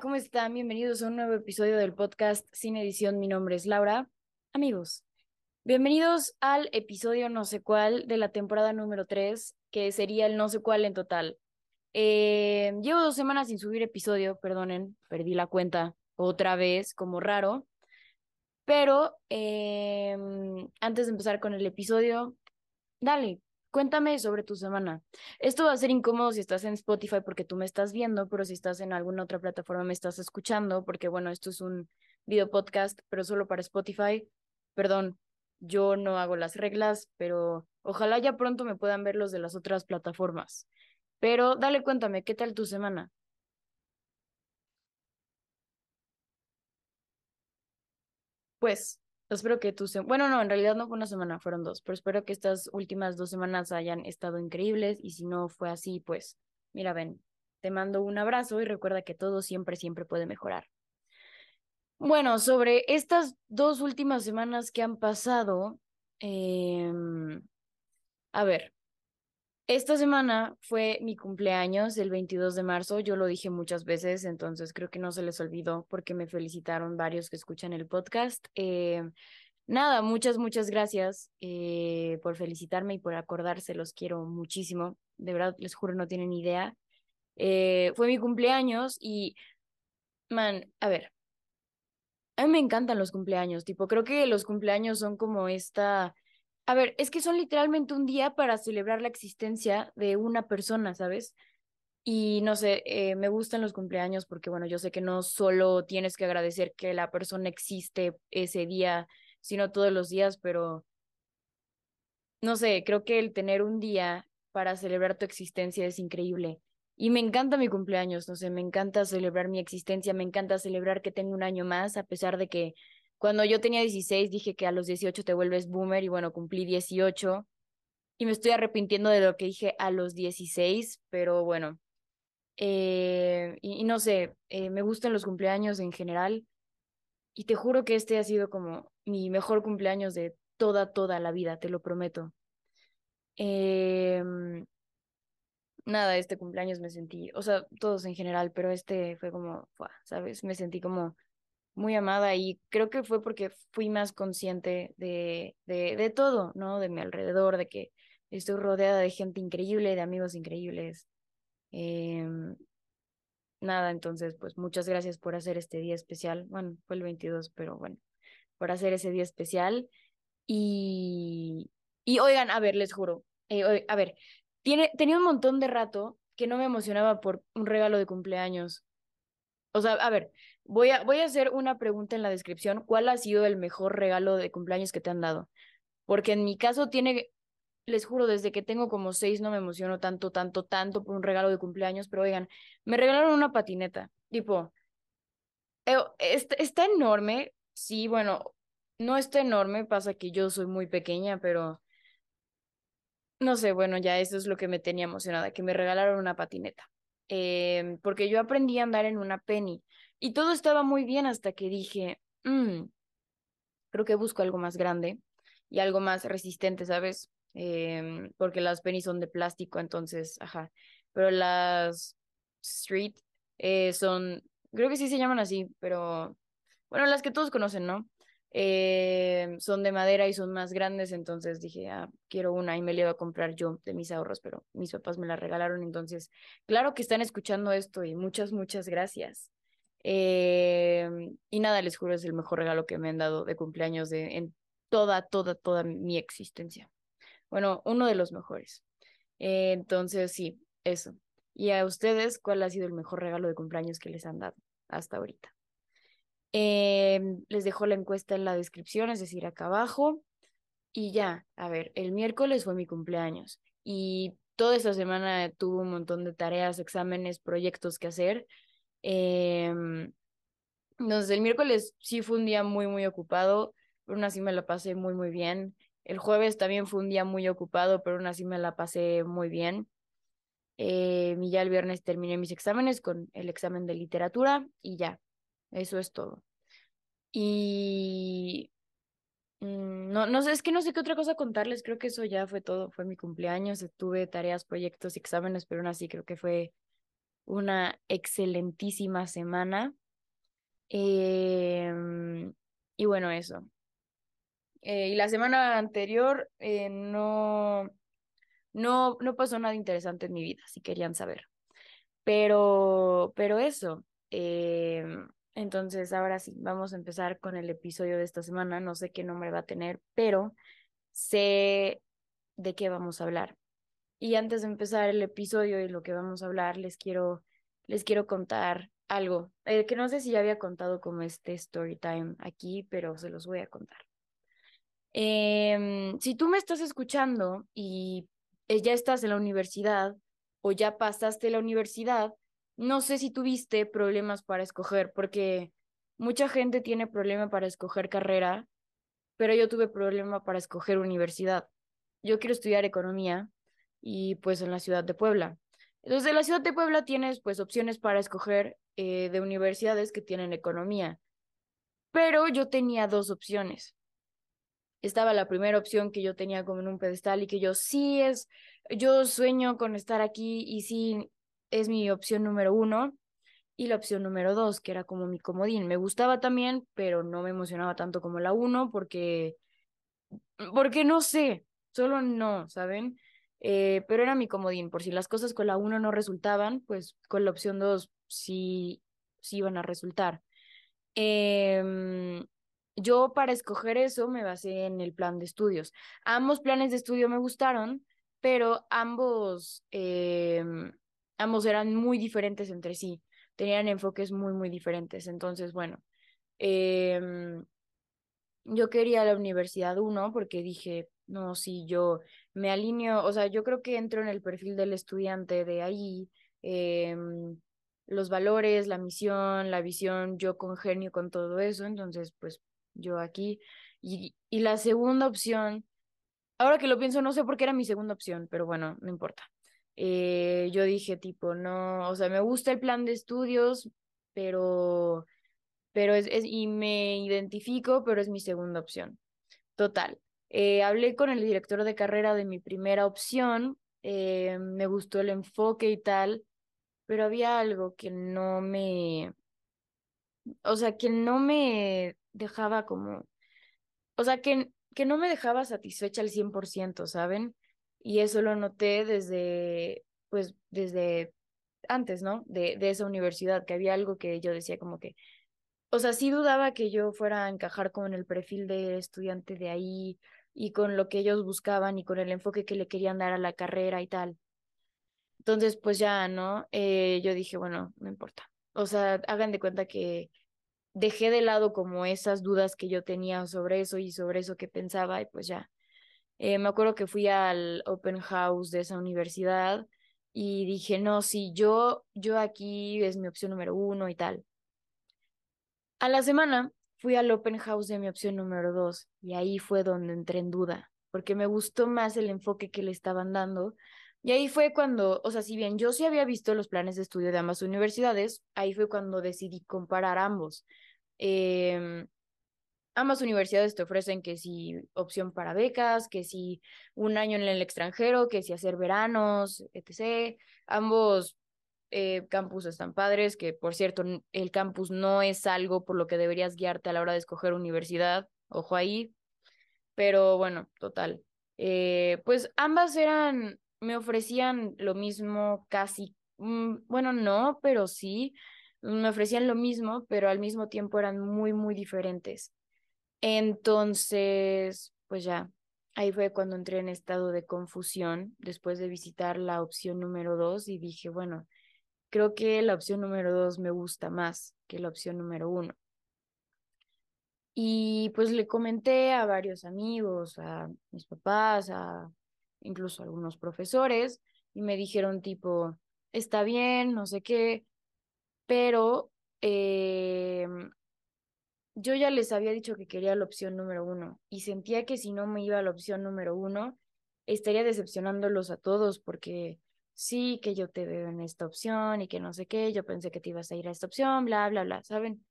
¿cómo están? Bienvenidos a un nuevo episodio del podcast Sin Edición. Mi nombre es Laura. Amigos, bienvenidos al episodio no sé cuál de la temporada número 3, que sería el no sé cuál en total. Eh, llevo dos semanas sin subir episodio, perdonen, perdí la cuenta otra vez, como raro. Pero em, antes de empezar con el episodio, dale, Cuéntame sobre tu semana. Esto va a ser incómodo si estás en Spotify porque tú me estás viendo, pero si estás en alguna otra plataforma me estás escuchando, porque bueno, esto es un video podcast, pero solo para Spotify. Perdón, yo no hago las reglas, pero ojalá ya pronto me puedan ver los de las otras plataformas. Pero dale, cuéntame, ¿qué tal tu semana? Pues Espero que tú... Bueno, no, en realidad no fue una semana, fueron dos, pero espero que estas últimas dos semanas hayan estado increíbles y si no fue así, pues mira, ven, te mando un abrazo y recuerda que todo siempre, siempre puede mejorar. Bueno, sobre estas dos últimas semanas que han pasado, em, a ver, esta semana fue mi cumpleaños, el 22 de marzo. Yo lo dije muchas veces, entonces creo que no se les olvidó porque me felicitaron varios que escuchan el podcast. Eh, nada, muchas, muchas gracias eh, por felicitarme y por acordarse. Los quiero muchísimo. De verdad, les juro, no tienen idea. Eh, fue mi cumpleaños y, man, a ver, a mí me encantan los cumpleaños. Tipo, creo que los cumpleaños son como esta a ver, es que son literalmente un día para celebrar la existencia de una persona, ¿sabes? Y no sé, eh, me gustan los cumpleaños porque, bueno, yo sé que no solo tienes que agradecer que la persona existe ese día, sino todos los días, pero no sé, creo que el tener un día para celebrar tu existencia es increíble. Y me encanta mi cumpleaños, no sé, me encanta celebrar mi existencia, me encanta celebrar que tengo un año más, a pesar de que cuando yo tenía 16 dije que a los 18 te vuelves boomer y bueno, cumplí 18 y me estoy arrepintiendo de lo que dije a los 16, pero bueno, eh, y, no sé, eh, me gustan los cumpleaños en general y te juro que este ha sido como mi mejor cumpleaños de toda, toda la vida, te lo prometo. Em, nada, este cumpleaños me sentí, o sea, todos en general, pero este fue como, ¿sabes? Me sentí como muy amada y creo que fue porque fui más consciente de, de, de todo, ¿no? De mi alrededor, de que estoy rodeada de gente increíble, de amigos increíbles. Em, nada, entonces, pues muchas gracias por hacer este día especial. Bueno, fue el 22, pero bueno, por hacer ese día especial. Y, y oigan, a ver, les juro, eh, a ver, tiene, tenía un montón de rato que no me emocionaba por un regalo de cumpleaños. O sea, a ver, Voy a, voy a hacer una pregunta en la descripción. ¿Cuál ha sido el mejor regalo de cumpleaños que te han dado? Porque en mi caso tiene, les juro, desde que tengo como seis no me emociono tanto, tanto, tanto por un regalo de cumpleaños, pero oigan, me regalaron una patineta, tipo, eh, está, está enorme, sí, bueno, no está enorme, pasa que yo soy muy pequeña, pero no sé, bueno, ya eso es lo que me tenía emocionada, que me regalaron una patineta. Eh, porque yo aprendí a andar en una penny y todo estaba muy bien hasta que dije, mm, creo que busco algo más grande y algo más resistente, ¿sabes? Em, porque las penny son de plástico, entonces, ajá. Pero las street eh, son, creo que sí se llaman así, pero bueno, las que todos conocen, ¿no? Eh, son de madera y son más grandes, entonces dije, ah, quiero una y me la iba a comprar yo de mis ahorros, pero mis papás me la regalaron, entonces, claro que están escuchando esto y muchas, muchas gracias. Eh, y nada, les juro, es el mejor regalo que me han dado de cumpleaños de, en toda, toda, toda mi existencia. Bueno, uno de los mejores. Entonces, sí, eso. ¿Y a ustedes cuál ha sido el mejor regalo de cumpleaños que les han dado hasta ahorita? Eh, les dejo la encuesta en la descripción, es decir, acá abajo. Y ya, a ver, el miércoles fue mi cumpleaños y toda esta semana tuve un montón de tareas, exámenes, proyectos que hacer. Entonces, el miércoles sí fue un día muy, muy ocupado, pero aún así me la pasé muy, muy bien. El jueves también fue un día muy ocupado, pero aún así me la pasé muy bien. Eh, y ya el viernes terminé mis exámenes con el examen de literatura y ya, eso es todo. Y mm, no, no sé, es que no sé qué otra cosa contarles, creo que eso ya fue todo, fue mi cumpleaños, tuve tareas, proyectos, exámenes, pero aún así creo que fue una excelentísima semana. Em, y bueno, eso. Eh, y la semana anterior eh, no, no, no pasó nada interesante en mi vida, si querían saber. Pero, pero eso. Em, entonces, ahora sí, vamos a empezar con el episodio de esta semana. No sé qué nombre va a tener, pero sé de qué vamos a hablar. Y antes de empezar el episodio y lo que vamos a hablar, les quiero, les quiero contar algo, eh, que no sé si ya había contado como este story time aquí, pero se los voy a contar. Em, si tú me estás escuchando y eh, ya estás en la universidad o ya pasaste la universidad, no sé si tuviste problemas para escoger, porque mucha gente tiene problema para escoger carrera, pero yo tuve problema para escoger universidad. Yo quiero estudiar economía y pues en la ciudad de Puebla. Entonces, en la ciudad de Puebla tienes pues opciones para escoger eh, de universidades que tienen economía, pero yo tenía dos opciones. Estaba la primera opción que yo tenía como en un pedestal y que yo sí es, yo sueño con estar aquí y sí es mi opción número uno. Y la opción número dos, que era como mi comodín. Me gustaba también, pero no me emocionaba tanto como la uno porque, porque no sé, solo no, ¿saben? Eh, pero era mi comodín, por si las cosas con la 1 no resultaban, pues con la opción 2 sí, sí iban a resultar. Em, yo para escoger eso me basé en el plan de estudios. Ambos planes de estudio me gustaron, pero ambos, em, ambos eran muy diferentes entre sí, tenían enfoques muy, muy diferentes. Entonces, bueno, em, yo quería la Universidad 1 porque dije, no, si yo me alineo, o sea, yo creo que entro en el perfil del estudiante de ahí, em, los valores, la misión, la visión, yo congenio con todo eso, entonces, pues yo aquí. Y, y la segunda opción, ahora que lo pienso, no sé por qué era mi segunda opción, pero bueno, no importa. Eh, yo dije tipo, no, o sea, me gusta el plan de estudios, pero, pero es, es, y me identifico, pero es mi segunda opción. Total. Eh, hablé con el director de carrera de mi primera opción, eh, me gustó el enfoque y tal, pero había algo que no me, o sea, que no me dejaba como, o sea, que, que no me dejaba satisfecha al 100%, ¿saben? Y eso lo noté desde, pues, desde antes, ¿no? De, de esa universidad, que había algo que yo decía como que, o sea, sí dudaba que yo fuera a encajar con el perfil de estudiante de ahí, y con lo que ellos buscaban y con el enfoque que le querían dar a la carrera y tal. Entonces, pues ya, ¿no? Eh, yo dije, bueno, no importa. O sea, hagan de cuenta que dejé de lado como esas dudas que yo tenía sobre eso y sobre eso que pensaba y pues ya. Eh, me acuerdo que fui al open house de esa universidad y dije, no, sí, yo, yo aquí es mi opción número uno y tal. A la semana fui al open house de mi opción número dos y ahí fue donde entré en duda, porque me gustó más el enfoque que le estaban dando. Y ahí fue cuando, o sea, si bien yo sí había visto los planes de estudio de ambas universidades, ahí fue cuando decidí comparar ambos. Eh, ambas universidades te ofrecen que si opción para becas, que si un año en el extranjero, que si hacer veranos, etc. Ambos eh, campus están padres, que por cierto, el campus no es algo por lo que deberías guiarte a la hora de escoger universidad, ojo ahí, pero bueno, total. Eh, pues ambas eran, me ofrecían lo mismo casi, mm, bueno, no, pero sí, me ofrecían lo mismo, pero al mismo tiempo eran muy, muy diferentes. Entonces, pues ya, ahí fue cuando entré en estado de confusión después de visitar la opción número dos y dije, bueno, creo que la opción número dos me gusta más que la opción número uno. Y pues le comenté a varios amigos, a mis papás, a incluso a algunos profesores, y me dijeron tipo, está bien, no sé qué, pero eh, yo ya les había dicho que quería la opción número uno y sentía que si no me iba a la opción número uno, estaría decepcionándolos a todos porque sí, que yo te veo en esta opción y que no sé qué, yo pensé que te ibas a ir a esta opción, bla, bla, bla, ¿saben?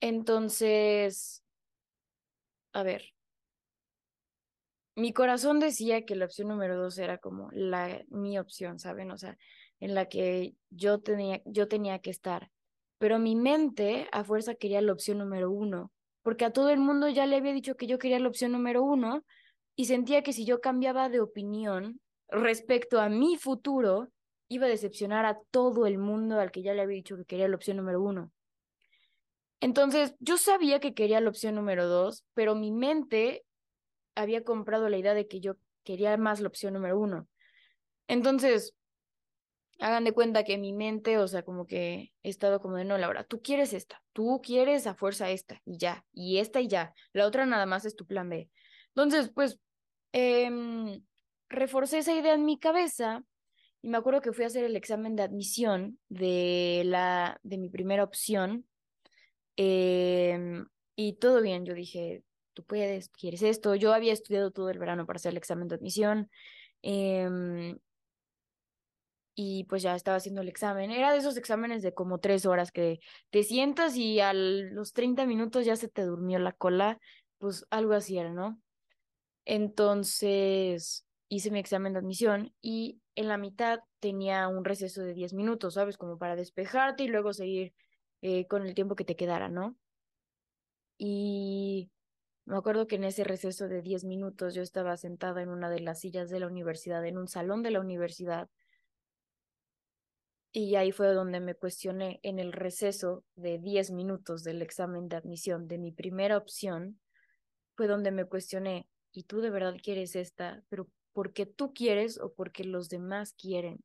Entonces, a ver, mi corazón decía que la opción número dos era como la, mi opción, ¿saben? O sea, en la que yo tenía, yo tenía que estar. Pero mi mente a fuerza quería la opción número uno, porque a todo el mundo ya le había dicho que yo quería la opción número uno y sentía que si yo cambiaba de opinión respecto a mi futuro, iba a decepcionar a todo el mundo al que ya le había dicho que quería la opción número uno. Entonces, yo sabía que quería la opción número dos, pero mi mente había comprado la idea de que yo quería más la opción número uno. Entonces, hagan de cuenta que mi mente, o sea, como que he estado como de, no, Laura, tú quieres esta, tú quieres a fuerza esta y ya, y esta y ya, la otra nada más es tu plan B. Entonces, pues, eh, reforcé esa idea en mi cabeza y me acuerdo que fui a hacer el examen de admisión de, la, de mi primera opción em, y todo bien, yo dije, tú puedes, quieres esto. Yo había estudiado todo el verano para hacer el examen de admisión. Em, y pues ya estaba haciendo el examen. Era de esos exámenes de como tres horas que te sientas y a los 30 minutos ya se te durmió la cola, pues algo así era, ¿no? Entonces hice mi examen de admisión y en la mitad tenía un receso de 10 minutos, ¿sabes? Como para despejarte y luego seguir eh, con el tiempo que te quedara, ¿no? Y me acuerdo que en ese receso de 10 minutos yo estaba sentada en una de las sillas de la universidad, en un salón de la universidad. Y ahí fue donde me cuestioné en el receso de 10 minutos del examen de admisión de mi primera opción, fue donde me cuestioné, ¿y tú de verdad quieres esta? Pero porque tú quieres o porque los demás quieren.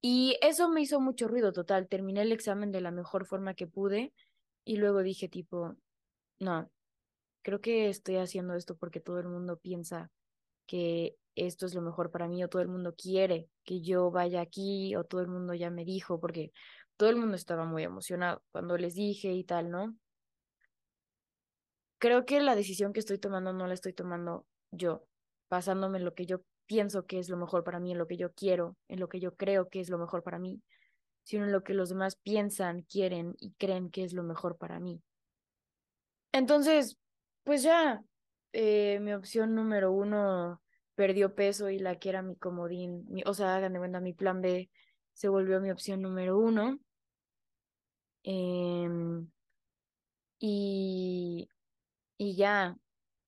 Y eso me hizo mucho ruido total. Terminé el examen de la mejor forma que pude y luego dije tipo, no, creo que estoy haciendo esto porque todo el mundo piensa que esto es lo mejor para mí o todo el mundo quiere que yo vaya aquí o todo el mundo ya me dijo porque todo el mundo estaba muy emocionado cuando les dije y tal, ¿no? Creo que la decisión que estoy tomando no la estoy tomando yo, basándome en lo que yo pienso que es lo mejor para mí, en lo que yo quiero, en lo que yo creo que es lo mejor para mí, sino en lo que los demás piensan, quieren y creen que es lo mejor para mí. Entonces, pues ya, eh, mi opción número uno perdió peso y la que era mi comodín, o sea, hagan de cuenta, mi plan B se volvió mi opción número uno. Em, y, y ya,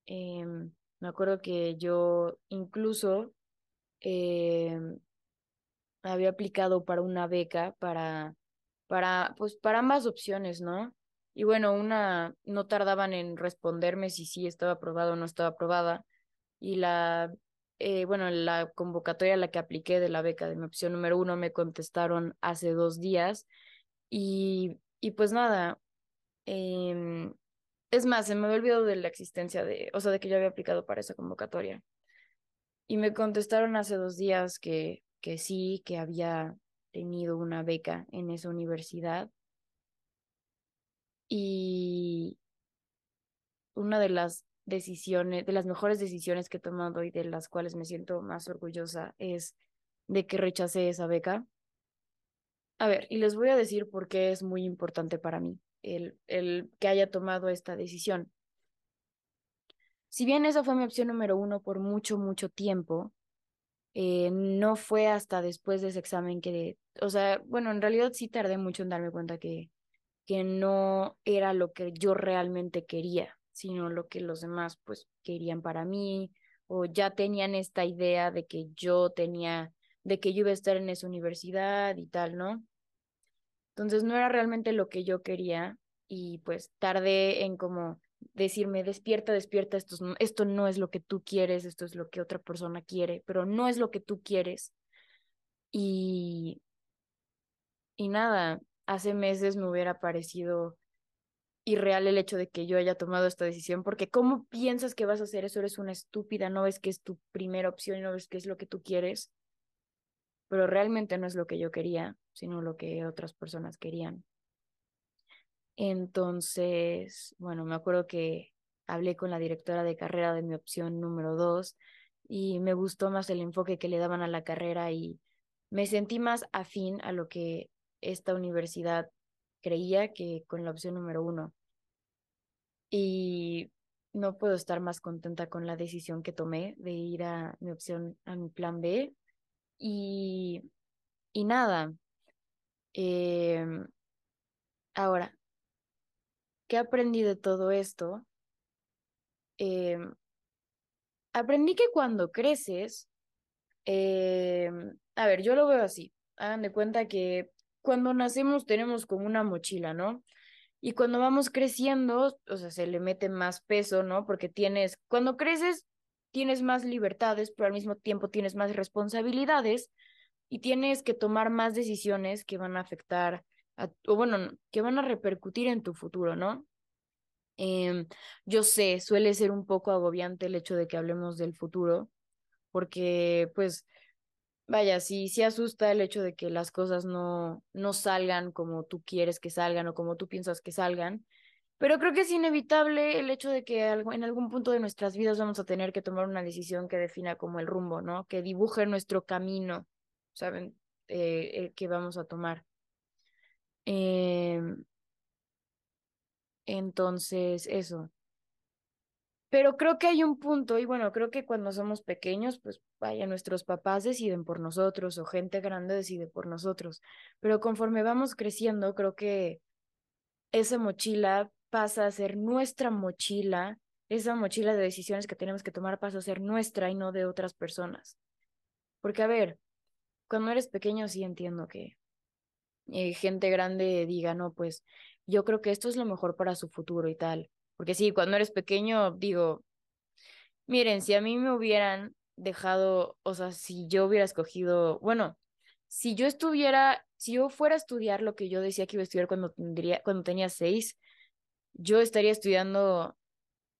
eh, me acuerdo que yo incluso eh, había aplicado para una beca para, para, pues, para ambas opciones, ¿no? Y bueno, una no tardaban en responderme si sí estaba aprobada o no estaba aprobada. Y la, eh, bueno, la convocatoria a la que apliqué de la beca de mi opción número uno me contestaron hace dos días. Y, y pues nada, eh, es más, se me había olvidado de la existencia de, o sea, de que yo había aplicado para esa convocatoria. Y me contestaron hace dos días que, que sí, que había tenido una beca en esa universidad. Y una de las decisiones, de las mejores decisiones que he tomado y de las cuales me siento más orgullosa es de que rechacé esa beca. A ver, y les voy a decir por qué es muy importante para mí el, el que haya tomado esta decisión. Si bien esa fue mi opción número uno por mucho, mucho tiempo, eh, no fue hasta después de ese examen que, o sea, bueno, en realidad sí tardé mucho en darme cuenta que, que no era lo que yo realmente quería, sino lo que los demás pues querían para mí o ya tenían esta idea de que yo tenía, de que yo iba a estar en esa universidad y tal, ¿no? Entonces no era realmente lo que yo quería y pues tardé en como decirme, despierta, despierta, esto, esto no es lo que tú quieres, esto es lo que otra persona quiere, pero no es lo que tú quieres. Y, y nada, hace meses me hubiera parecido irreal el hecho de que yo haya tomado esta decisión, porque ¿cómo piensas que vas a hacer eso? Eres una estúpida, no ves que es tu primera opción y no ves que es lo que tú quieres pero realmente no es lo que yo quería, sino lo que otras personas querían. Entonces, bueno, me acuerdo que hablé con la directora de carrera de mi opción número dos y me gustó más el enfoque que le daban a la carrera y me sentí más afín a lo que esta universidad creía que con la opción número uno. Y no puedo estar más contenta con la decisión que tomé de ir a mi opción, a mi plan B Y, y nada. Em, ahora, ¿qué aprendí de todo esto? Em, aprendí que cuando creces, em, a ver, yo lo veo así. Hagan de cuenta que cuando nacemos tenemos como una mochila, ¿no? Y cuando vamos creciendo, o sea, se le mete más peso, ¿no? Porque tienes, cuando creces, tienes más libertades, pero al mismo tiempo tienes más responsabilidades y tienes que tomar más decisiones que van a afectar, a, o bueno, que van a repercutir en tu futuro, ¿no? Em, yo sé, suele ser un poco agobiante el hecho de que hablemos del futuro, porque pues, vaya, sí, sí asusta el hecho de que las cosas no, no salgan como tú quieres que salgan o como tú piensas que salgan, pero creo que es inevitable el hecho de que en algún punto de nuestras vidas vamos a tener que tomar una decisión que defina como el rumbo, ¿no? Que dibuje nuestro camino, ¿saben? Eh, el que vamos a tomar. Em, entonces, eso. Pero creo que hay un punto, y bueno, creo que cuando somos pequeños, pues vaya, nuestros papás deciden por nosotros o gente grande decide por nosotros. Pero conforme vamos creciendo, creo que esa mochila pasa a ser nuestra mochila, esa mochila de decisiones que tenemos que tomar pasa a ser nuestra y no de otras personas. Porque, a ver, cuando eres pequeño sí entiendo que eh, gente grande diga, no, pues yo creo que esto es lo mejor para su futuro y tal. Porque sí, cuando eres pequeño, digo, miren, si a mí me hubieran dejado, o sea, si yo hubiera escogido, bueno, si yo estuviera, si yo fuera a estudiar lo que yo decía que iba a estudiar cuando, tendría, cuando tenía seis, yo estaría estudiando,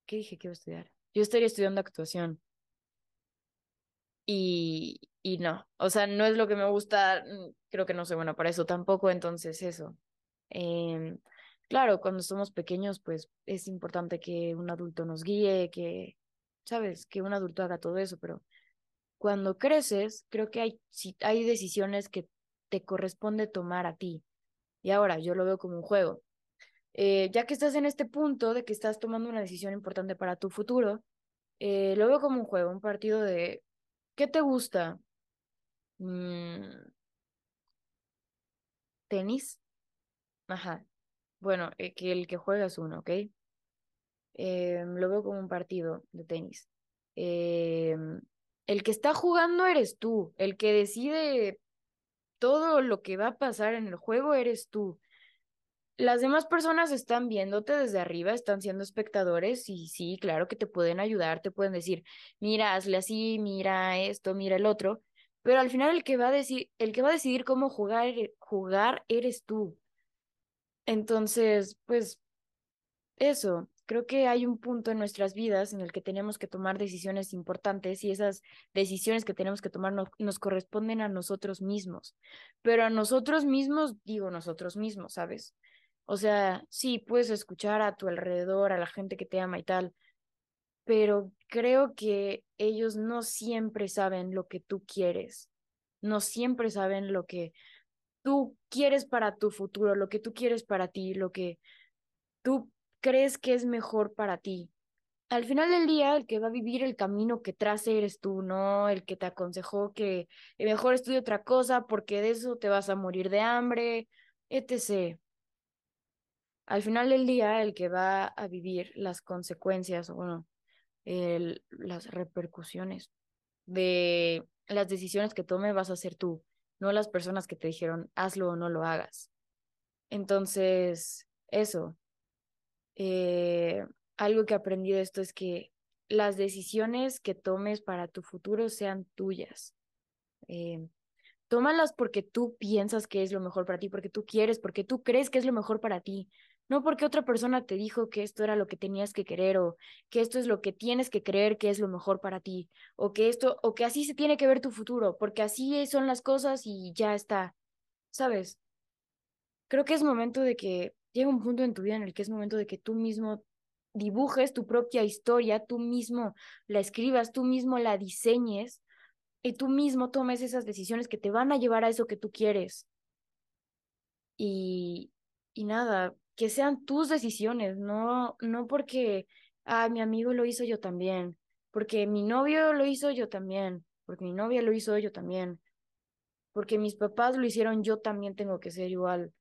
¿qué dije que iba a estudiar? Yo estaría estudiando actuación. Y, y no, o sea, no es lo que me gusta, mm, creo que no soy buena para eso tampoco, entonces eso. Eh, claro, cuando somos pequeños, pues es importante que un adulto nos guíe, que, sabes, que un adulto haga todo eso, pero cuando creces, creo que hay, si, hay decisiones que te corresponde tomar a ti. Y ahora yo lo veo como un juego. Eh, ya que estás en este punto de que estás tomando una decisión importante para tu futuro, eh, lo veo como un juego, un partido de ¿qué te gusta? Mm, ¿Tenis? Ajá. Bueno, eh, que el que juega es uno, ¿ok? Lo veo como un partido de tenis. El que está jugando eres tú, el que decide todo lo que va a pasar en el juego eres tú. Las demás personas están viéndote desde arriba, están siendo espectadores y sí, claro que te pueden ayudar, te pueden decir, mira, hazle así, mira esto, mira el otro, pero al final el que va a decir, el que va a decidir cómo jugar, jugar eres tú. Entonces, pues eso, creo que hay un punto en nuestras vidas en el que tenemos que tomar decisiones importantes y esas decisiones que tenemos que tomar nos corresponden a nosotros mismos. Pero a nosotros mismos, digo nosotros mismos, ¿sabes? O sea, sí, puedes escuchar a tu alrededor, a la gente que te ama y tal, pero creo que ellos no siempre saben lo que tú quieres, no siempre saben lo que tú quieres para tu futuro, lo que tú quieres para ti, lo que tú crees que es mejor para ti. Al final del día, el que va a vivir el camino que trace eres tú, no el que te aconsejó que mejor estudie otra cosa porque de eso te vas a morir de hambre, etc. Al final del día, el que va a vivir las consecuencias, o bueno, las repercusiones de las decisiones que tome vas a ser tú no las personas que te dijeron hazlo o no lo hagas. Entonces, eso. Eh, algo que aprendí de esto es que las decisiones que tomes para tu futuro sean tuyas. Eh, tómalas porque tú piensas que es lo mejor para ti, porque tú quieres, porque tú crees que es lo mejor para ti. No porque otra persona te dijo que esto era lo que tenías que querer o que esto es lo que tienes que creer que es lo mejor para ti o que esto o que así se tiene que ver tu futuro, porque así son las cosas y ya está. ¿Sabes? Creo que es momento de que llega un punto en tu vida en el que es momento de que tú mismo dibujes tu propia historia, tú mismo la escribas, tú mismo la diseñes y tú mismo tomes esas decisiones que te van a llevar a eso que tú quieres. Y, y nada, que sean tus decisiones, no, no porque, ah, mi amigo lo hizo yo también, porque mi novio lo hizo yo también, porque mi novia lo hizo yo también. porque mis papás lo hicieron, yo también tengo que ser igual.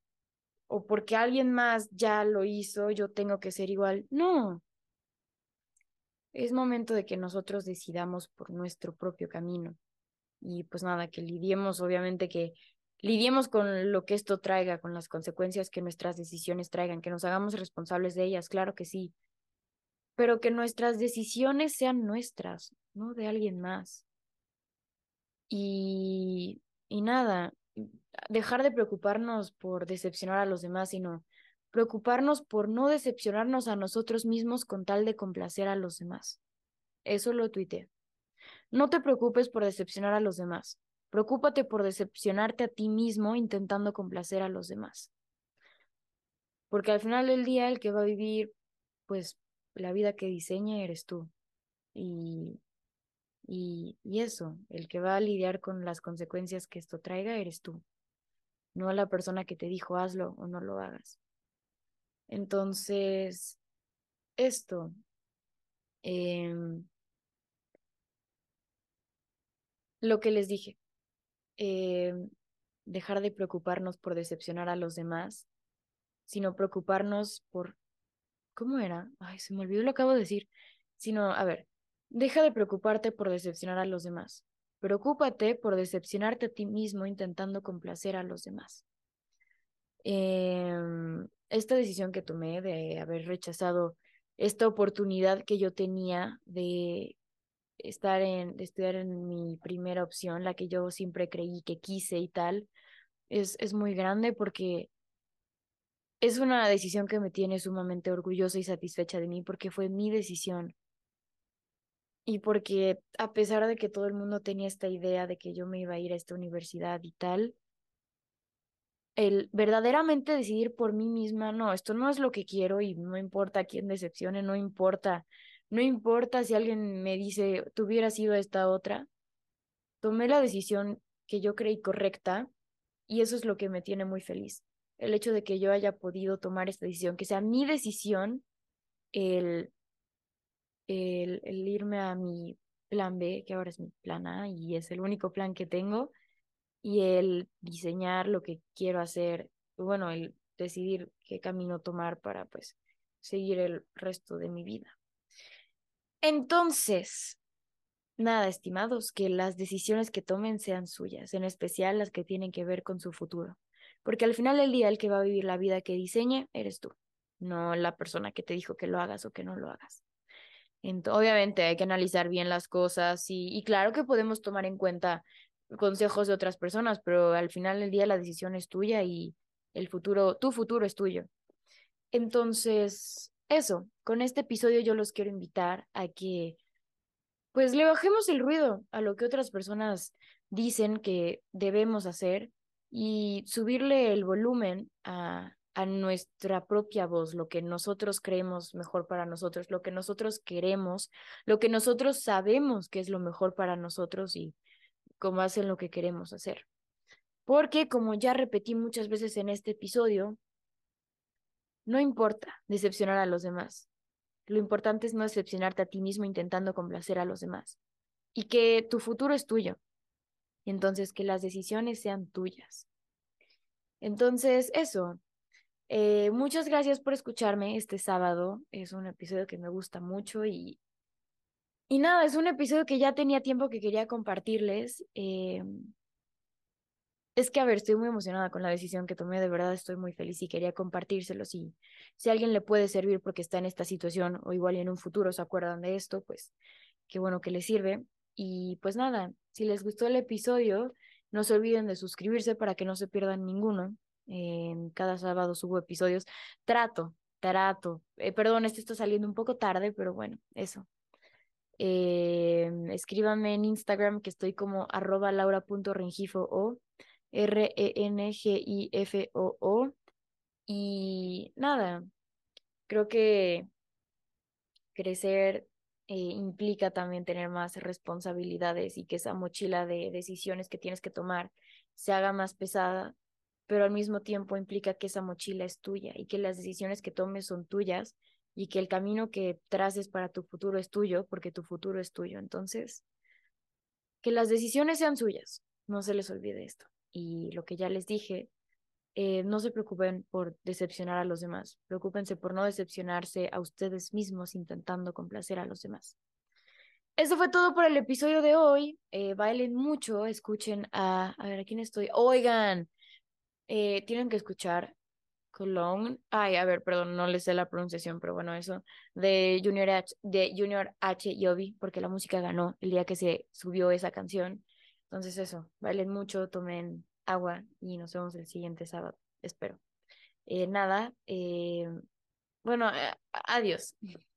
O porque alguien más ya lo hizo, yo tengo que ser igual. No. Es momento de que nosotros decidamos por nuestro propio camino. Y pues nada, que lidiemos, obviamente que lidiemos con lo que esto traiga, con las consecuencias que nuestras decisiones traigan, que nos hagamos responsables de ellas, claro que sí, pero que nuestras decisiones sean nuestras, no de alguien más. Y, y nada, dejar de preocuparnos por decepcionar a los demás, sino preocuparnos por no decepcionarnos a nosotros mismos con tal de complacer a los demás. Eso lo tuiteé. No te preocupes por decepcionar a los demás. Preocúpate por decepcionarte a ti mismo intentando complacer a los demás. Porque al final del día el que va a vivir, pues, la vida que diseña eres tú. Y, y, y eso, el que va a lidiar con las consecuencias que esto traiga eres tú. No la persona que te dijo hazlo o no lo hagas. Entonces, esto, eh, lo que les dije, eh, dejar de preocuparnos por decepcionar a los demás, sino preocuparnos por, ¿cómo era? Ay, se me olvidó lo acabo de decir, sino, a ver, deja de preocuparte por decepcionar a los demás, preocúpate por decepcionarte a ti mismo intentando complacer a los demás. Em, esta decisión que tomé de haber rechazado esta oportunidad que yo tenía de estar en, estudiar en mi primera opción, la que yo siempre creí que quise y tal, es, es muy grande porque es una decisión que me tiene sumamente orgullosa y satisfecha de mí porque fue mi decisión. Y porque a pesar de que todo el mundo tenía esta idea de que yo me iba a ir a esta universidad y tal, el verdaderamente decidir por mí misma, no, esto no es lo que quiero y no importa quién decepcione, no importa no importa si alguien me dice, tú hubieras sido esta otra, tomé la decisión que yo creí correcta y eso es lo que me tiene muy feliz. El hecho de que yo haya podido tomar esta decisión, que sea mi decisión el, el, irme a mi plan B, que ahora es mi plan A y es el único plan que tengo, y el diseñar lo que quiero hacer, bueno, el decidir qué camino tomar para pues seguir el resto de mi vida. Entonces, nada, estimados, que las decisiones que tomen sean suyas, en especial las que tienen que ver con su futuro. Porque al final del día el que va a vivir la vida que diseñe eres tú, no la persona que te dijo que lo hagas o que no lo hagas. Obviamente hay que analizar bien las cosas y, y claro que podemos tomar en cuenta consejos de otras personas, pero al final del día la decisión es tuya y el futuro, tu futuro es tuyo. Entonces, eso, con este episodio yo los quiero invitar a que pues le bajemos el ruido a lo que otras personas dicen que debemos hacer y subirle el volumen a, a nuestra propia voz, lo que nosotros creemos mejor para nosotros, lo que nosotros queremos, lo que nosotros sabemos que es lo mejor para nosotros y cómo hacen lo que queremos hacer. Porque como ya repetí muchas veces en este episodio, no importa decepcionar a los demás. Lo importante es no decepcionarte a ti mismo intentando complacer a los demás. Y que tu futuro es tuyo. Entonces que las decisiones sean tuyas. Entonces, eso. Eh, muchas gracias por escucharme este sábado. Es un episodio que me gusta mucho y, y nada, es un episodio que ya tenía tiempo que quería compartirles. Eh, es que, a ver, estoy muy emocionada con la decisión que tomé, de verdad estoy muy feliz y quería compartírselo. Si, alguien le puede servir porque está en esta situación o igual en un futuro se acuerdan de esto, pues qué bueno que les sirve. Y pues nada, si les gustó el episodio, no se olviden de suscribirse para que no se pierdan ninguno. En cada sábado subo episodios. Trato, trato. Eh, perdón, este está saliendo un poco tarde, pero bueno, eso. Eh, escríbanme en Instagram que estoy como arroba laura.rengifo o R-E-N-G-I-F-O-O. Y nada, creo que crecer eh, implica también tener más responsabilidades y que esa mochila de decisiones que tienes que tomar se haga más pesada, pero al mismo tiempo implica que esa mochila es tuya y que las decisiones que tomes son tuyas y que el camino que traces para tu futuro es tuyo porque tu futuro es tuyo. Entonces, que las decisiones sean suyas, no se les olvide esto y lo que ya les dije, eh, no se preocupen por decepcionar a los demás, preocúpense por no decepcionarse a ustedes mismos intentando complacer a los demás. Eso fue todo por el episodio de hoy. Eh, bailen mucho, escuchen a... A ver, ¿a quién estoy? Oigan, eh, tienen que escuchar Cologne. Ay, a ver, perdón, no les sé la pronunciación, pero bueno, eso. De Junior H, de Junior H. Yobi, porque la música ganó el día que se subió esa canción. Entonces eso, bailen mucho, tomen agua y nos vemos el siguiente sábado, espero. Eh, nada, bueno, adiós.